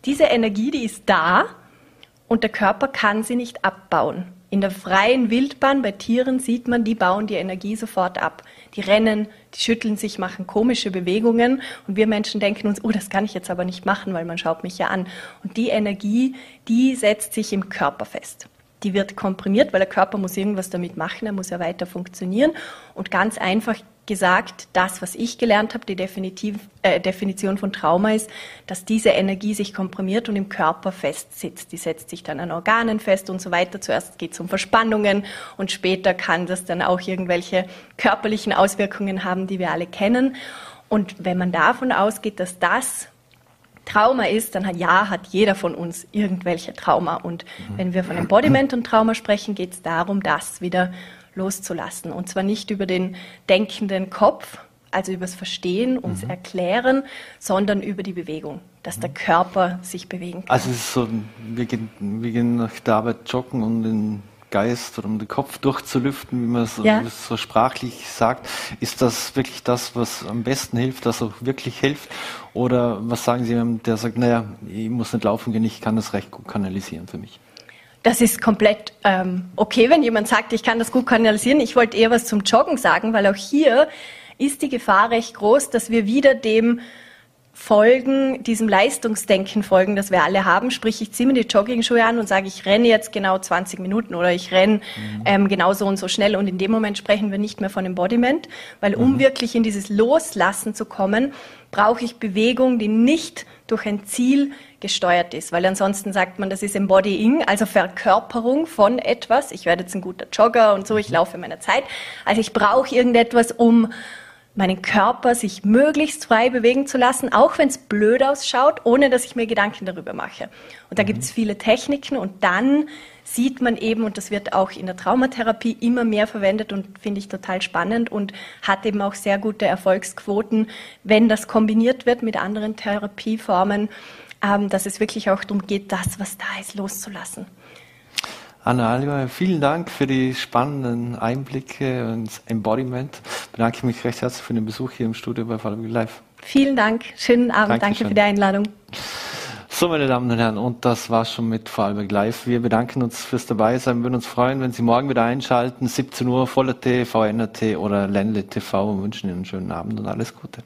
diese Energie, die ist da und der Körper kann sie nicht abbauen. In der freien Wildbahn bei Tieren sieht man, die bauen die Energie sofort ab. Die rennen, die schütteln sich, machen komische Bewegungen und wir Menschen denken uns, oh, das kann ich jetzt aber nicht machen, weil man schaut mich ja an. Und die Energie, die setzt sich im Körper fest. Die wird komprimiert, weil der Körper muss irgendwas damit machen, er muss ja weiter funktionieren. Und ganz einfach gesagt, das, was ich gelernt habe, die Definitiv, äh, Definition von Trauma ist, dass diese Energie sich komprimiert und im Körper festsitzt. Die setzt sich dann an Organen fest und so weiter. Zuerst geht es um Verspannungen und später kann das dann auch irgendwelche körperlichen Auswirkungen haben, die wir alle kennen. Und wenn man davon ausgeht, dass das Trauma ist, dann hat, ja, hat jeder von uns irgendwelche Trauma. Und mhm. wenn wir von Embodiment und Trauma sprechen, geht es darum, das wieder loszulassen. Und zwar nicht über den denkenden Kopf, also übers Verstehen, ums mhm. Erklären, sondern über die Bewegung, dass der Körper sich bewegen kann. Also es ist so, wir gehen, wir gehen nach der Arbeit joggen und den Geist oder um den Kopf durchzulüften, wie man so, ja. so sprachlich sagt. Ist das wirklich das, was am besten hilft, das auch wirklich hilft? Oder was sagen Sie, der sagt, naja, ich muss nicht laufen gehen, ich kann das recht gut kanalisieren für mich? Das ist komplett ähm, okay, wenn jemand sagt, ich kann das gut kanalisieren. Ich wollte eher was zum Joggen sagen, weil auch hier ist die Gefahr recht groß, dass wir wieder dem folgen, diesem Leistungsdenken folgen, das wir alle haben. Sprich, ich ziehe mir die Jogging-Schuhe an und sage, ich renne jetzt genau 20 Minuten oder ich renne mhm. ähm, genau so und so schnell. Und in dem Moment sprechen wir nicht mehr von Embodiment, weil um mhm. wirklich in dieses Loslassen zu kommen, brauche ich Bewegung, die nicht durch ein Ziel gesteuert ist, weil ansonsten sagt man, das ist Embodying, also Verkörperung von etwas. Ich werde jetzt ein guter Jogger und so, ich laufe in meiner Zeit. Also ich brauche irgendetwas, um meinen Körper sich möglichst frei bewegen zu lassen, auch wenn es blöd ausschaut, ohne dass ich mir Gedanken darüber mache. Und da mhm. gibt es viele Techniken und dann sieht man eben, und das wird auch in der Traumatherapie immer mehr verwendet und finde ich total spannend und hat eben auch sehr gute Erfolgsquoten, wenn das kombiniert wird mit anderen Therapieformen, ähm, dass es wirklich auch darum geht, das, was da ist, loszulassen. Anna Alba, vielen Dank für die spannenden Einblicke und Embodiment. Bedanke ich mich recht herzlich für den Besuch hier im Studio bei Fallowing Live. Vielen Dank, schönen Abend, Dankeschön. danke für die Einladung. So, meine Damen und Herren, und das war's schon mit Vorarlberg Live. Wir bedanken uns fürs Dabeisein, Wir würden uns freuen, wenn Sie morgen wieder einschalten, 17 Uhr, Voller T, VNRT oder Ländle TV und wünschen Ihnen einen schönen Abend und alles Gute.